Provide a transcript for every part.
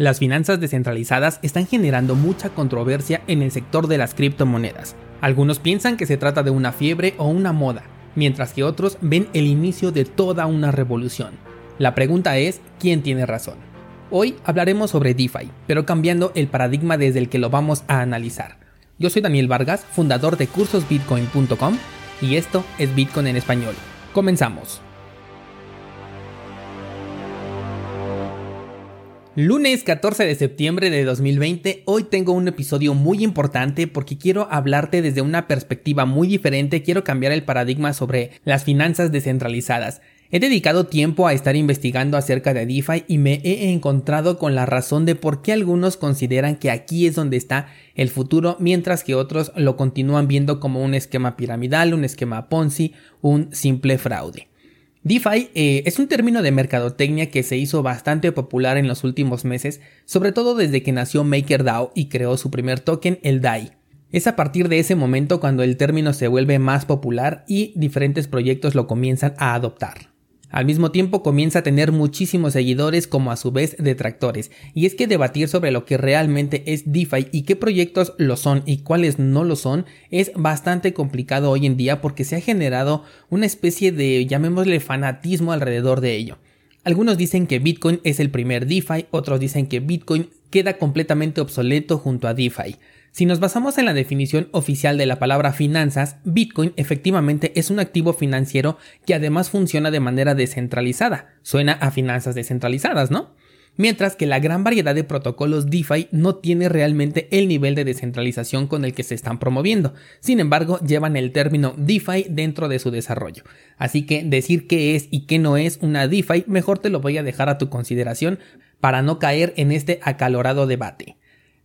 Las finanzas descentralizadas están generando mucha controversia en el sector de las criptomonedas. Algunos piensan que se trata de una fiebre o una moda, mientras que otros ven el inicio de toda una revolución. La pregunta es, ¿quién tiene razón? Hoy hablaremos sobre DeFi, pero cambiando el paradigma desde el que lo vamos a analizar. Yo soy Daniel Vargas, fundador de cursosbitcoin.com, y esto es Bitcoin en español. Comenzamos. Lunes 14 de septiembre de 2020, hoy tengo un episodio muy importante porque quiero hablarte desde una perspectiva muy diferente, quiero cambiar el paradigma sobre las finanzas descentralizadas. He dedicado tiempo a estar investigando acerca de DeFi y me he encontrado con la razón de por qué algunos consideran que aquí es donde está el futuro, mientras que otros lo continúan viendo como un esquema piramidal, un esquema Ponzi, un simple fraude. DeFi eh, es un término de mercadotecnia que se hizo bastante popular en los últimos meses, sobre todo desde que nació MakerDAO y creó su primer token, el DAI. Es a partir de ese momento cuando el término se vuelve más popular y diferentes proyectos lo comienzan a adoptar. Al mismo tiempo comienza a tener muchísimos seguidores como a su vez detractores, y es que debatir sobre lo que realmente es DeFi y qué proyectos lo son y cuáles no lo son es bastante complicado hoy en día porque se ha generado una especie de, llamémosle, fanatismo alrededor de ello. Algunos dicen que Bitcoin es el primer DeFi, otros dicen que Bitcoin queda completamente obsoleto junto a DeFi. Si nos basamos en la definición oficial de la palabra finanzas, Bitcoin efectivamente es un activo financiero que además funciona de manera descentralizada. Suena a finanzas descentralizadas, ¿no? Mientras que la gran variedad de protocolos DeFi no tiene realmente el nivel de descentralización con el que se están promoviendo. Sin embargo, llevan el término DeFi dentro de su desarrollo. Así que decir qué es y qué no es una DeFi, mejor te lo voy a dejar a tu consideración para no caer en este acalorado debate.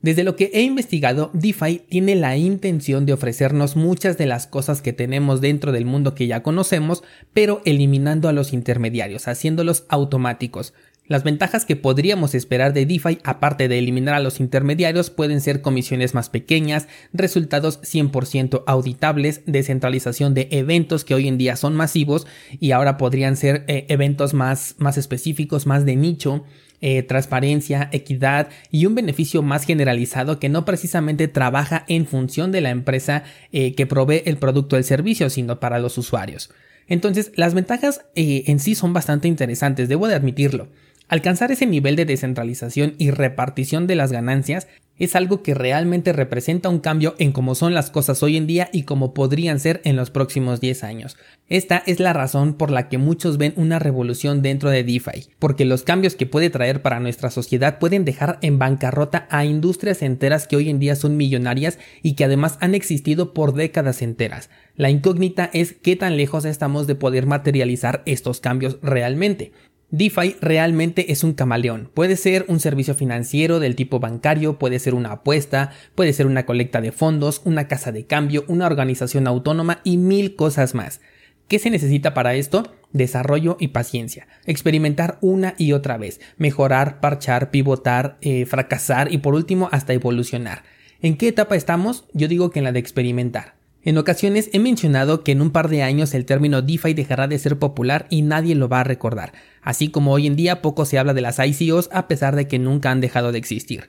Desde lo que he investigado, DeFi tiene la intención de ofrecernos muchas de las cosas que tenemos dentro del mundo que ya conocemos, pero eliminando a los intermediarios, haciéndolos automáticos. Las ventajas que podríamos esperar de DeFi, aparte de eliminar a los intermediarios, pueden ser comisiones más pequeñas, resultados 100% auditables, descentralización de eventos que hoy en día son masivos y ahora podrían ser eh, eventos más, más específicos, más de nicho, eh, transparencia, equidad y un beneficio más generalizado que no precisamente trabaja en función de la empresa eh, que provee el producto o el servicio, sino para los usuarios. Entonces, las ventajas eh, en sí son bastante interesantes, debo de admitirlo. Alcanzar ese nivel de descentralización y repartición de las ganancias es algo que realmente representa un cambio en cómo son las cosas hoy en día y cómo podrían ser en los próximos 10 años. Esta es la razón por la que muchos ven una revolución dentro de DeFi, porque los cambios que puede traer para nuestra sociedad pueden dejar en bancarrota a industrias enteras que hoy en día son millonarias y que además han existido por décadas enteras. La incógnita es qué tan lejos estamos de poder materializar estos cambios realmente. DeFi realmente es un camaleón. Puede ser un servicio financiero del tipo bancario, puede ser una apuesta, puede ser una colecta de fondos, una casa de cambio, una organización autónoma y mil cosas más. ¿Qué se necesita para esto? Desarrollo y paciencia. Experimentar una y otra vez. Mejorar, parchar, pivotar, eh, fracasar y por último hasta evolucionar. ¿En qué etapa estamos? Yo digo que en la de experimentar. En ocasiones he mencionado que en un par de años el término DeFi dejará de ser popular y nadie lo va a recordar, así como hoy en día poco se habla de las ICOs a pesar de que nunca han dejado de existir.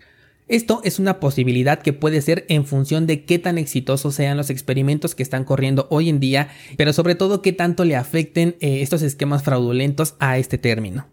Esto es una posibilidad que puede ser en función de qué tan exitosos sean los experimentos que están corriendo hoy en día, pero sobre todo qué tanto le afecten eh, estos esquemas fraudulentos a este término.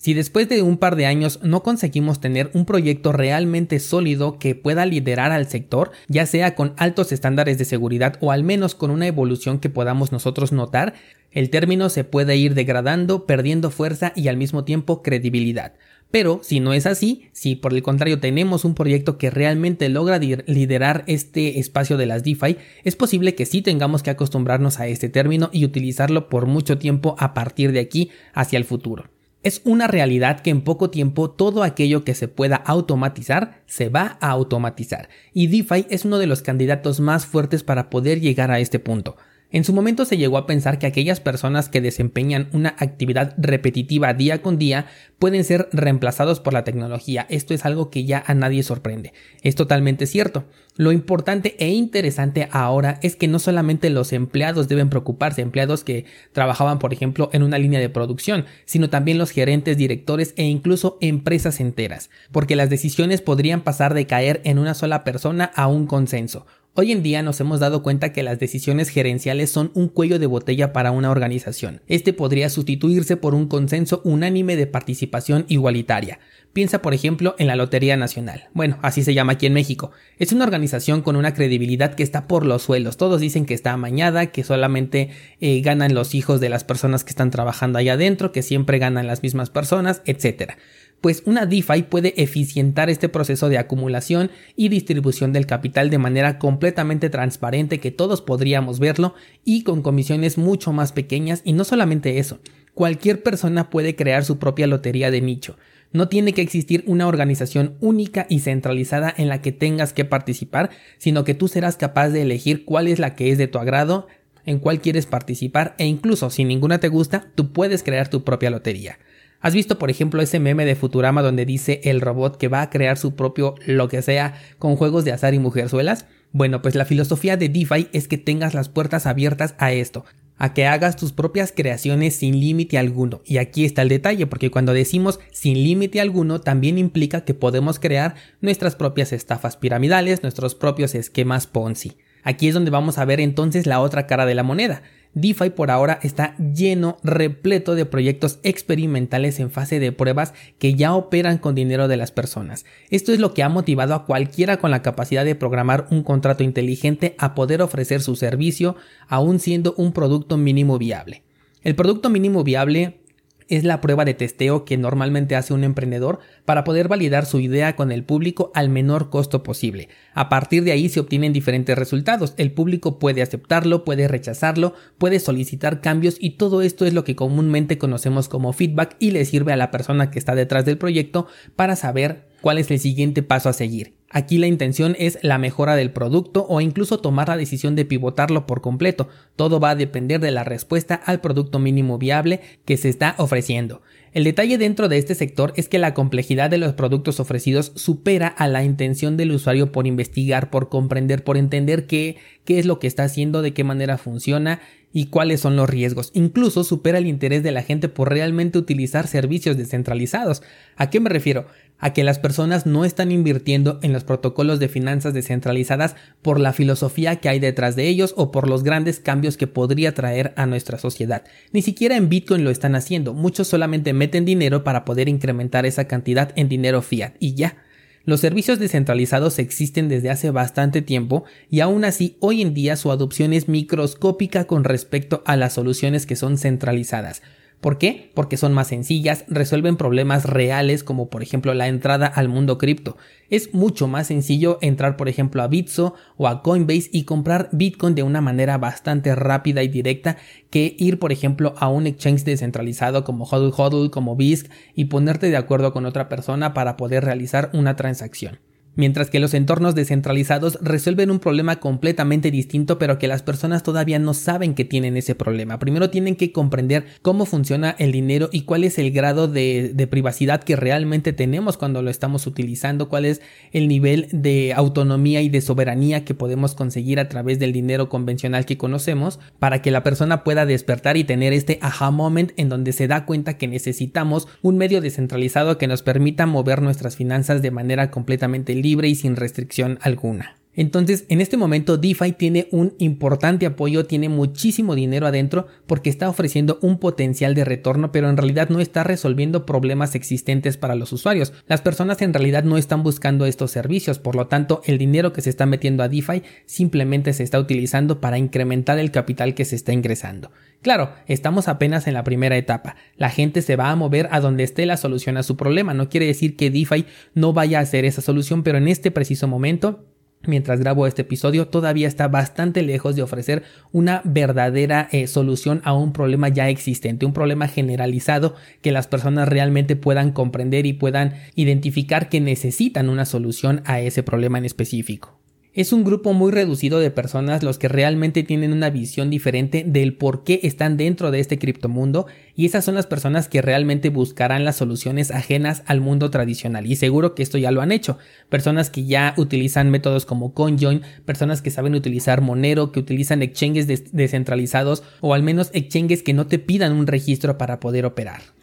Si después de un par de años no conseguimos tener un proyecto realmente sólido que pueda liderar al sector, ya sea con altos estándares de seguridad o al menos con una evolución que podamos nosotros notar, el término se puede ir degradando, perdiendo fuerza y al mismo tiempo credibilidad. Pero si no es así, si por el contrario tenemos un proyecto que realmente logra liderar este espacio de las DeFi, es posible que sí tengamos que acostumbrarnos a este término y utilizarlo por mucho tiempo a partir de aquí hacia el futuro. Es una realidad que en poco tiempo todo aquello que se pueda automatizar se va a automatizar y DeFi es uno de los candidatos más fuertes para poder llegar a este punto. En su momento se llegó a pensar que aquellas personas que desempeñan una actividad repetitiva día con día pueden ser reemplazados por la tecnología. Esto es algo que ya a nadie sorprende. Es totalmente cierto. Lo importante e interesante ahora es que no solamente los empleados deben preocuparse, empleados que trabajaban por ejemplo en una línea de producción, sino también los gerentes, directores e incluso empresas enteras, porque las decisiones podrían pasar de caer en una sola persona a un consenso. Hoy en día nos hemos dado cuenta que las decisiones gerenciales son un cuello de botella para una organización. Este podría sustituirse por un consenso unánime de participación igualitaria. Piensa por ejemplo en la Lotería Nacional. Bueno, así se llama aquí en México. Es una organización con una credibilidad que está por los suelos. Todos dicen que está amañada, que solamente eh, ganan los hijos de las personas que están trabajando allá adentro, que siempre ganan las mismas personas, etc pues una DeFi puede eficientar este proceso de acumulación y distribución del capital de manera completamente transparente que todos podríamos verlo y con comisiones mucho más pequeñas y no solamente eso, cualquier persona puede crear su propia lotería de nicho. No tiene que existir una organización única y centralizada en la que tengas que participar, sino que tú serás capaz de elegir cuál es la que es de tu agrado, en cuál quieres participar e incluso si ninguna te gusta, tú puedes crear tu propia lotería. ¿Has visto, por ejemplo, ese meme de Futurama donde dice el robot que va a crear su propio lo que sea con juegos de azar y mujerzuelas? Bueno, pues la filosofía de DeFi es que tengas las puertas abiertas a esto, a que hagas tus propias creaciones sin límite alguno. Y aquí está el detalle, porque cuando decimos sin límite alguno, también implica que podemos crear nuestras propias estafas piramidales, nuestros propios esquemas Ponzi. Aquí es donde vamos a ver entonces la otra cara de la moneda. DeFi por ahora está lleno, repleto de proyectos experimentales en fase de pruebas que ya operan con dinero de las personas. Esto es lo que ha motivado a cualquiera con la capacidad de programar un contrato inteligente a poder ofrecer su servicio aún siendo un producto mínimo viable. El producto mínimo viable es la prueba de testeo que normalmente hace un emprendedor para poder validar su idea con el público al menor costo posible. A partir de ahí se obtienen diferentes resultados. El público puede aceptarlo, puede rechazarlo, puede solicitar cambios y todo esto es lo que comúnmente conocemos como feedback y le sirve a la persona que está detrás del proyecto para saber cuál es el siguiente paso a seguir. Aquí la intención es la mejora del producto o incluso tomar la decisión de pivotarlo por completo. Todo va a depender de la respuesta al producto mínimo viable que se está ofreciendo. El detalle dentro de este sector es que la complejidad de los productos ofrecidos supera a la intención del usuario por investigar, por comprender, por entender qué, qué es lo que está haciendo, de qué manera funciona y cuáles son los riesgos. Incluso supera el interés de la gente por realmente utilizar servicios descentralizados. ¿A qué me refiero? A que las personas no están invirtiendo en los protocolos de finanzas descentralizadas por la filosofía que hay detrás de ellos o por los grandes cambios que podría traer a nuestra sociedad. Ni siquiera en Bitcoin lo están haciendo, muchos solamente meten dinero para poder incrementar esa cantidad en dinero fiat y ya. Los servicios descentralizados existen desde hace bastante tiempo y aún así hoy en día su adopción es microscópica con respecto a las soluciones que son centralizadas. ¿Por qué? Porque son más sencillas, resuelven problemas reales como por ejemplo la entrada al mundo cripto. Es mucho más sencillo entrar por ejemplo a Bitso o a Coinbase y comprar Bitcoin de una manera bastante rápida y directa que ir por ejemplo a un exchange descentralizado como HODL HODL, como BISC y ponerte de acuerdo con otra persona para poder realizar una transacción mientras que los entornos descentralizados resuelven un problema completamente distinto pero que las personas todavía no saben que tienen ese problema. Primero tienen que comprender cómo funciona el dinero y cuál es el grado de, privacidad que realmente tenemos cuando lo estamos utilizando, cuál es el nivel de autonomía y de soberanía que podemos conseguir a través del dinero convencional que conocemos para que la persona pueda despertar y tener este aha moment en donde se da cuenta que necesitamos un medio descentralizado que nos permita mover nuestras finanzas de manera completamente libre y sin restricción alguna. Entonces, en este momento DeFi tiene un importante apoyo, tiene muchísimo dinero adentro porque está ofreciendo un potencial de retorno, pero en realidad no está resolviendo problemas existentes para los usuarios. Las personas en realidad no están buscando estos servicios, por lo tanto, el dinero que se está metiendo a DeFi simplemente se está utilizando para incrementar el capital que se está ingresando. Claro, estamos apenas en la primera etapa. La gente se va a mover a donde esté la solución a su problema. No quiere decir que DeFi no vaya a ser esa solución, pero en este preciso momento mientras grabo este episodio, todavía está bastante lejos de ofrecer una verdadera eh, solución a un problema ya existente, un problema generalizado que las personas realmente puedan comprender y puedan identificar que necesitan una solución a ese problema en específico. Es un grupo muy reducido de personas los que realmente tienen una visión diferente del por qué están dentro de este criptomundo y esas son las personas que realmente buscarán las soluciones ajenas al mundo tradicional y seguro que esto ya lo han hecho. Personas que ya utilizan métodos como CoinJoin, personas que saben utilizar Monero, que utilizan exchanges descentralizados o al menos exchanges que no te pidan un registro para poder operar.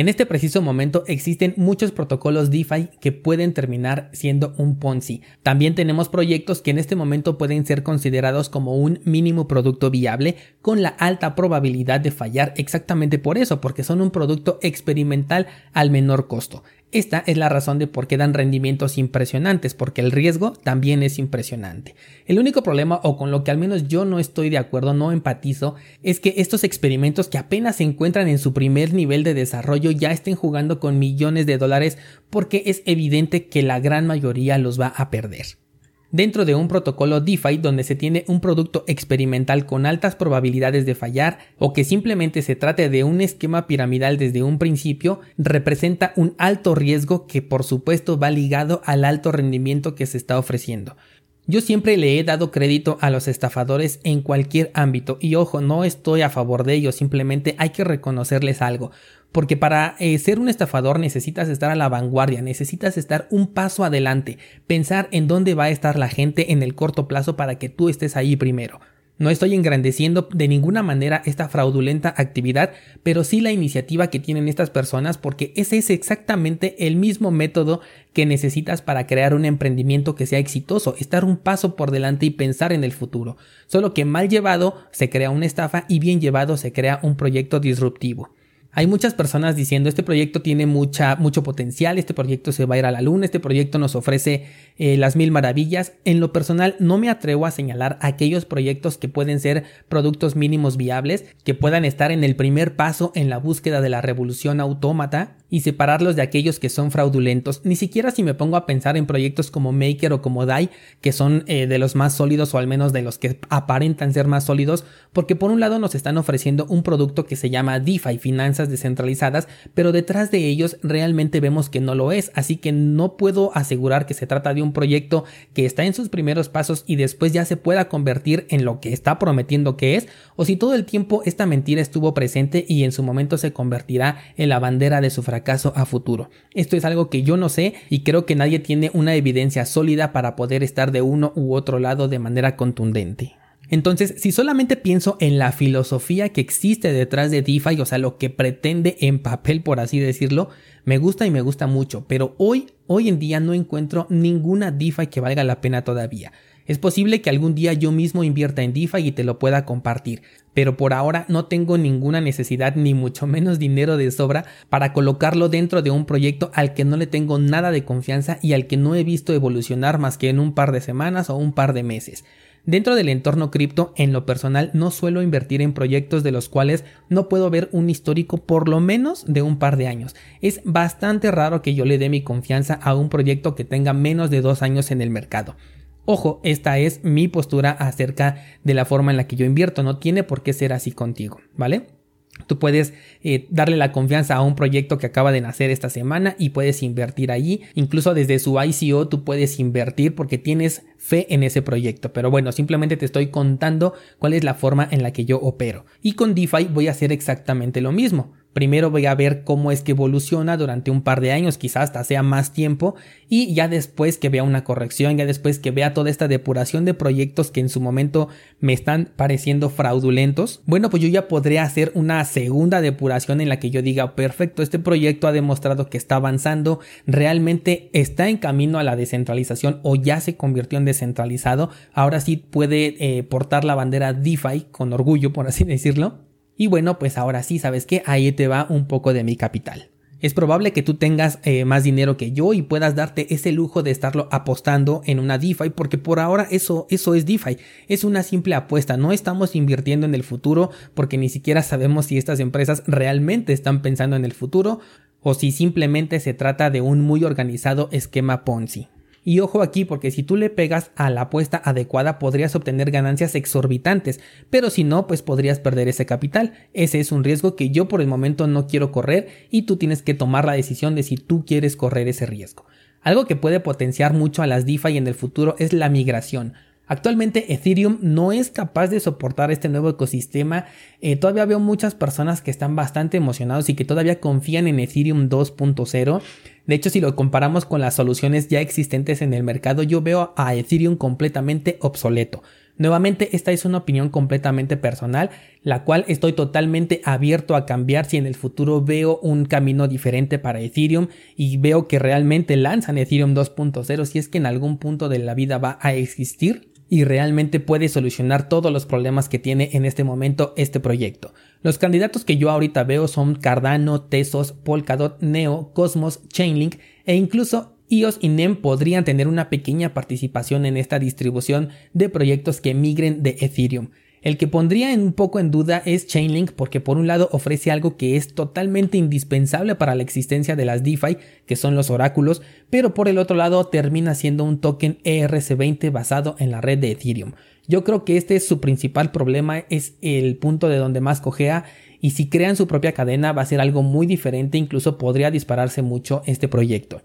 En este preciso momento existen muchos protocolos DeFi que pueden terminar siendo un Ponzi. También tenemos proyectos que en este momento pueden ser considerados como un mínimo producto viable con la alta probabilidad de fallar exactamente por eso, porque son un producto experimental al menor costo. Esta es la razón de por qué dan rendimientos impresionantes, porque el riesgo también es impresionante. El único problema, o con lo que al menos yo no estoy de acuerdo, no empatizo, es que estos experimentos que apenas se encuentran en su primer nivel de desarrollo ya estén jugando con millones de dólares porque es evidente que la gran mayoría los va a perder. Dentro de un protocolo DeFi donde se tiene un producto experimental con altas probabilidades de fallar o que simplemente se trate de un esquema piramidal desde un principio, representa un alto riesgo que por supuesto va ligado al alto rendimiento que se está ofreciendo. Yo siempre le he dado crédito a los estafadores en cualquier ámbito y ojo, no estoy a favor de ellos, simplemente hay que reconocerles algo. Porque para eh, ser un estafador necesitas estar a la vanguardia, necesitas estar un paso adelante, pensar en dónde va a estar la gente en el corto plazo para que tú estés ahí primero. No estoy engrandeciendo de ninguna manera esta fraudulenta actividad, pero sí la iniciativa que tienen estas personas porque ese es exactamente el mismo método que necesitas para crear un emprendimiento que sea exitoso, estar un paso por delante y pensar en el futuro. Solo que mal llevado se crea una estafa y bien llevado se crea un proyecto disruptivo. Hay muchas personas diciendo este proyecto tiene mucha, mucho potencial, este proyecto se va a ir a la luna, este proyecto nos ofrece eh, las mil maravillas. En lo personal no me atrevo a señalar aquellos proyectos que pueden ser productos mínimos viables, que puedan estar en el primer paso en la búsqueda de la revolución autómata y separarlos de aquellos que son fraudulentos. Ni siquiera si me pongo a pensar en proyectos como Maker o como DAI, que son eh, de los más sólidos o al menos de los que aparentan ser más sólidos, porque por un lado nos están ofreciendo un producto que se llama DeFi, finanzas descentralizadas, pero detrás de ellos realmente vemos que no lo es, así que no puedo asegurar que se trata de un proyecto que está en sus primeros pasos y después ya se pueda convertir en lo que está prometiendo que es, o si todo el tiempo esta mentira estuvo presente y en su momento se convertirá en la bandera de su fracaso a futuro. Esto es algo que yo no sé y creo que nadie tiene una evidencia sólida para poder estar de uno u otro lado de manera contundente. Entonces, si solamente pienso en la filosofía que existe detrás de DeFi, o sea, lo que pretende en papel, por así decirlo, me gusta y me gusta mucho, pero hoy, hoy en día no encuentro ninguna DeFi que valga la pena todavía. Es posible que algún día yo mismo invierta en DeFi y te lo pueda compartir, pero por ahora no tengo ninguna necesidad ni mucho menos dinero de sobra para colocarlo dentro de un proyecto al que no le tengo nada de confianza y al que no he visto evolucionar más que en un par de semanas o un par de meses. Dentro del entorno cripto, en lo personal, no suelo invertir en proyectos de los cuales no puedo ver un histórico por lo menos de un par de años. Es bastante raro que yo le dé mi confianza a un proyecto que tenga menos de dos años en el mercado. Ojo, esta es mi postura acerca de la forma en la que yo invierto, no tiene por qué ser así contigo, ¿vale? Tú puedes eh, darle la confianza a un proyecto que acaba de nacer esta semana y puedes invertir allí. Incluso desde su ICO tú puedes invertir porque tienes fe en ese proyecto. Pero bueno, simplemente te estoy contando cuál es la forma en la que yo opero. Y con DeFi voy a hacer exactamente lo mismo. Primero voy a ver cómo es que evoluciona durante un par de años, quizás hasta sea más tiempo, y ya después que vea una corrección, ya después que vea toda esta depuración de proyectos que en su momento me están pareciendo fraudulentos, bueno, pues yo ya podré hacer una segunda depuración en la que yo diga, perfecto, este proyecto ha demostrado que está avanzando, realmente está en camino a la descentralización o ya se convirtió en descentralizado, ahora sí puede eh, portar la bandera DeFi con orgullo, por así decirlo. Y bueno, pues ahora sí, ¿sabes qué? Ahí te va un poco de mi capital. Es probable que tú tengas eh, más dinero que yo y puedas darte ese lujo de estarlo apostando en una DeFi porque por ahora eso, eso es DeFi. Es una simple apuesta. No estamos invirtiendo en el futuro porque ni siquiera sabemos si estas empresas realmente están pensando en el futuro o si simplemente se trata de un muy organizado esquema Ponzi. Y ojo aquí porque si tú le pegas a la apuesta adecuada podrías obtener ganancias exorbitantes, pero si no, pues podrías perder ese capital. Ese es un riesgo que yo por el momento no quiero correr y tú tienes que tomar la decisión de si tú quieres correr ese riesgo. Algo que puede potenciar mucho a las DeFi en el futuro es la migración. Actualmente Ethereum no es capaz de soportar este nuevo ecosistema. Eh, todavía veo muchas personas que están bastante emocionados y que todavía confían en Ethereum 2.0. De hecho, si lo comparamos con las soluciones ya existentes en el mercado, yo veo a Ethereum completamente obsoleto. Nuevamente, esta es una opinión completamente personal, la cual estoy totalmente abierto a cambiar si en el futuro veo un camino diferente para Ethereum y veo que realmente lanzan Ethereum 2.0 si es que en algún punto de la vida va a existir y realmente puede solucionar todos los problemas que tiene en este momento este proyecto. Los candidatos que yo ahorita veo son Cardano, Tesos, Polkadot, Neo, Cosmos, Chainlink e incluso iOS y NEM podrían tener una pequeña participación en esta distribución de proyectos que migren de Ethereum. El que pondría un poco en duda es Chainlink porque por un lado ofrece algo que es totalmente indispensable para la existencia de las DeFi, que son los oráculos, pero por el otro lado termina siendo un token ERC20 basado en la red de Ethereum. Yo creo que este es su principal problema, es el punto de donde más cojea y si crean su propia cadena va a ser algo muy diferente, incluso podría dispararse mucho este proyecto.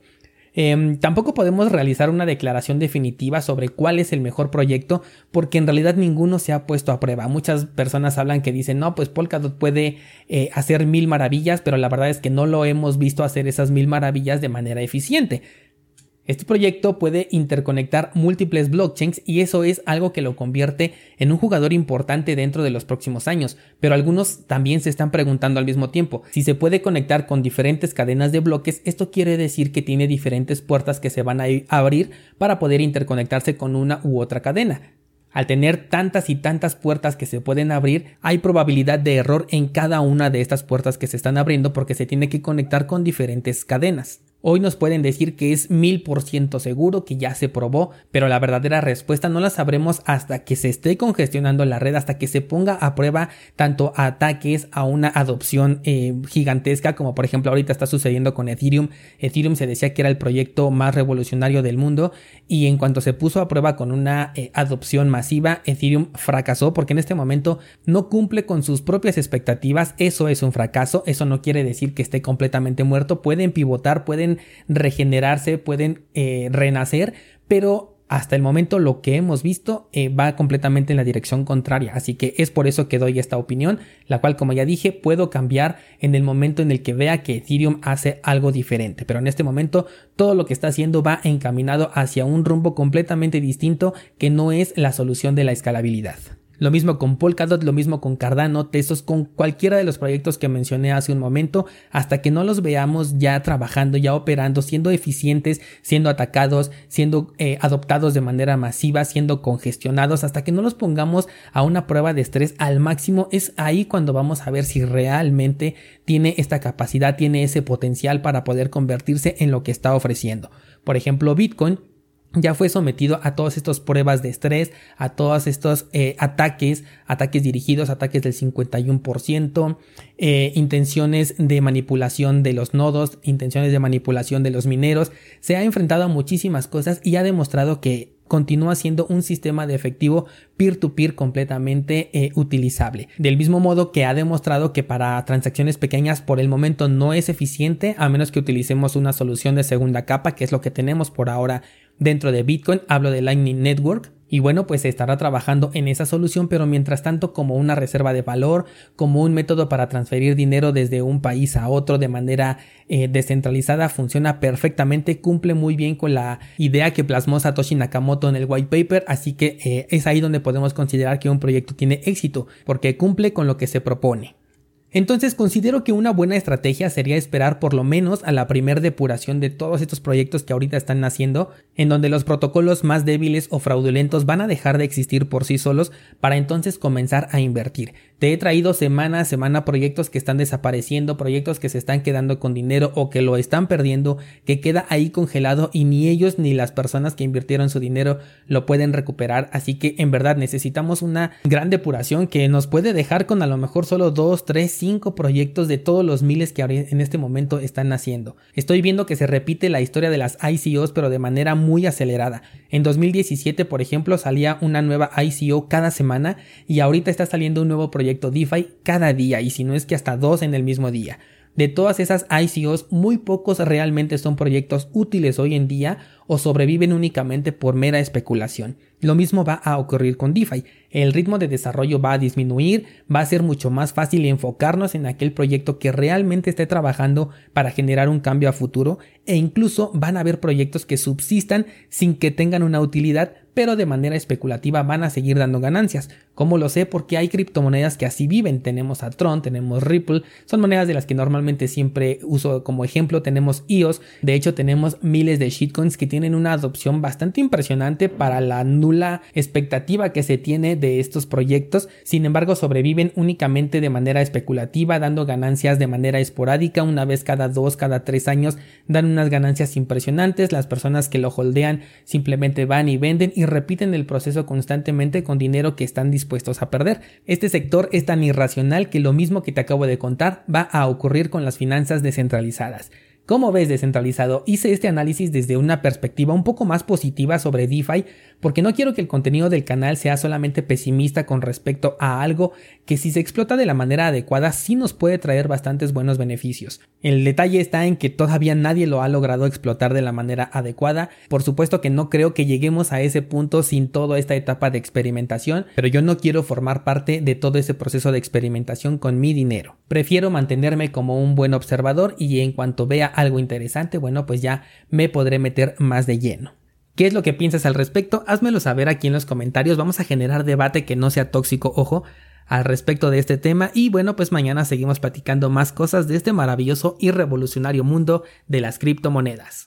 Em, tampoco podemos realizar una declaración definitiva sobre cuál es el mejor proyecto porque en realidad ninguno se ha puesto a prueba. Muchas personas hablan que dicen, no, pues Polkadot puede eh, hacer mil maravillas, pero la verdad es que no lo hemos visto hacer esas mil maravillas de manera eficiente. Este proyecto puede interconectar múltiples blockchains y eso es algo que lo convierte en un jugador importante dentro de los próximos años, pero algunos también se están preguntando al mismo tiempo, si se puede conectar con diferentes cadenas de bloques, esto quiere decir que tiene diferentes puertas que se van a abrir para poder interconectarse con una u otra cadena. Al tener tantas y tantas puertas que se pueden abrir, hay probabilidad de error en cada una de estas puertas que se están abriendo porque se tiene que conectar con diferentes cadenas. Hoy nos pueden decir que es mil por ciento seguro, que ya se probó, pero la verdadera respuesta no la sabremos hasta que se esté congestionando la red, hasta que se ponga a prueba tanto ataques a una adopción eh, gigantesca, como por ejemplo ahorita está sucediendo con Ethereum. Ethereum se decía que era el proyecto más revolucionario del mundo y en cuanto se puso a prueba con una eh, adopción masiva, Ethereum fracasó porque en este momento no cumple con sus propias expectativas. Eso es un fracaso, eso no quiere decir que esté completamente muerto, pueden pivotar, pueden regenerarse, pueden eh, renacer, pero hasta el momento lo que hemos visto eh, va completamente en la dirección contraria, así que es por eso que doy esta opinión, la cual como ya dije puedo cambiar en el momento en el que vea que Ethereum hace algo diferente, pero en este momento todo lo que está haciendo va encaminado hacia un rumbo completamente distinto que no es la solución de la escalabilidad. Lo mismo con Polkadot, lo mismo con Cardano, Tesos, con cualquiera de los proyectos que mencioné hace un momento, hasta que no los veamos ya trabajando, ya operando, siendo eficientes, siendo atacados, siendo eh, adoptados de manera masiva, siendo congestionados, hasta que no los pongamos a una prueba de estrés al máximo, es ahí cuando vamos a ver si realmente tiene esta capacidad, tiene ese potencial para poder convertirse en lo que está ofreciendo. Por ejemplo, Bitcoin ya fue sometido a todas estas pruebas de estrés, a todos estos eh, ataques, ataques dirigidos, ataques del 51%, eh, intenciones de manipulación de los nodos, intenciones de manipulación de los mineros. Se ha enfrentado a muchísimas cosas y ha demostrado que continúa siendo un sistema de efectivo peer-to-peer completamente eh, utilizable. Del mismo modo que ha demostrado que para transacciones pequeñas por el momento no es eficiente a menos que utilicemos una solución de segunda capa, que es lo que tenemos por ahora Dentro de Bitcoin hablo de Lightning Network y bueno, pues se estará trabajando en esa solución, pero mientras tanto como una reserva de valor, como un método para transferir dinero desde un país a otro de manera eh, descentralizada, funciona perfectamente, cumple muy bien con la idea que plasmó Satoshi Nakamoto en el white paper, así que eh, es ahí donde podemos considerar que un proyecto tiene éxito, porque cumple con lo que se propone. Entonces considero que una buena estrategia sería esperar por lo menos a la primer depuración de todos estos proyectos que ahorita están naciendo, en donde los protocolos más débiles o fraudulentos van a dejar de existir por sí solos para entonces comenzar a invertir. Te he traído semana a semana proyectos que están desapareciendo, proyectos que se están quedando con dinero o que lo están perdiendo, que queda ahí congelado y ni ellos ni las personas que invirtieron su dinero lo pueden recuperar. Así que en verdad necesitamos una gran depuración que nos puede dejar con a lo mejor solo 2, 3, cinco proyectos de todos los miles que en este momento están naciendo. Estoy viendo que se repite la historia de las ICOs pero de manera muy acelerada. En 2017, por ejemplo, salía una nueva ICO cada semana y ahorita está saliendo un nuevo proyecto DeFi cada día y si no es que hasta dos en el mismo día. De todas esas ICOs, muy pocos realmente son proyectos útiles hoy en día o sobreviven únicamente por mera especulación. Lo mismo va a ocurrir con DeFi. El ritmo de desarrollo va a disminuir, va a ser mucho más fácil enfocarnos en aquel proyecto que realmente esté trabajando para generar un cambio a futuro e incluso van a haber proyectos que subsistan sin que tengan una utilidad pero de manera especulativa van a seguir dando ganancias. ¿Cómo lo sé? Porque hay criptomonedas que así viven. Tenemos a Tron, tenemos Ripple, son monedas de las que normalmente siempre uso como ejemplo. Tenemos EOS, de hecho tenemos miles de shitcoins que tienen una adopción bastante impresionante para la nula expectativa que se tiene de estos proyectos. Sin embargo, sobreviven únicamente de manera especulativa, dando ganancias de manera esporádica, una vez cada dos, cada tres años, dan unas ganancias impresionantes. Las personas que lo holdean simplemente van y venden y repiten el proceso constantemente con dinero que están dispuestos a perder. Este sector es tan irracional que lo mismo que te acabo de contar va a ocurrir con las finanzas descentralizadas. ¿Cómo ves descentralizado? Hice este análisis desde una perspectiva un poco más positiva sobre DeFi porque no quiero que el contenido del canal sea solamente pesimista con respecto a algo que si se explota de la manera adecuada sí nos puede traer bastantes buenos beneficios. El detalle está en que todavía nadie lo ha logrado explotar de la manera adecuada. Por supuesto que no creo que lleguemos a ese punto sin toda esta etapa de experimentación, pero yo no quiero formar parte de todo ese proceso de experimentación con mi dinero. Prefiero mantenerme como un buen observador y en cuanto vea algo interesante, bueno, pues ya me podré meter más de lleno. ¿Qué es lo que piensas al respecto? Házmelo saber aquí en los comentarios. Vamos a generar debate que no sea tóxico, ojo, al respecto de este tema. Y bueno, pues mañana seguimos platicando más cosas de este maravilloso y revolucionario mundo de las criptomonedas.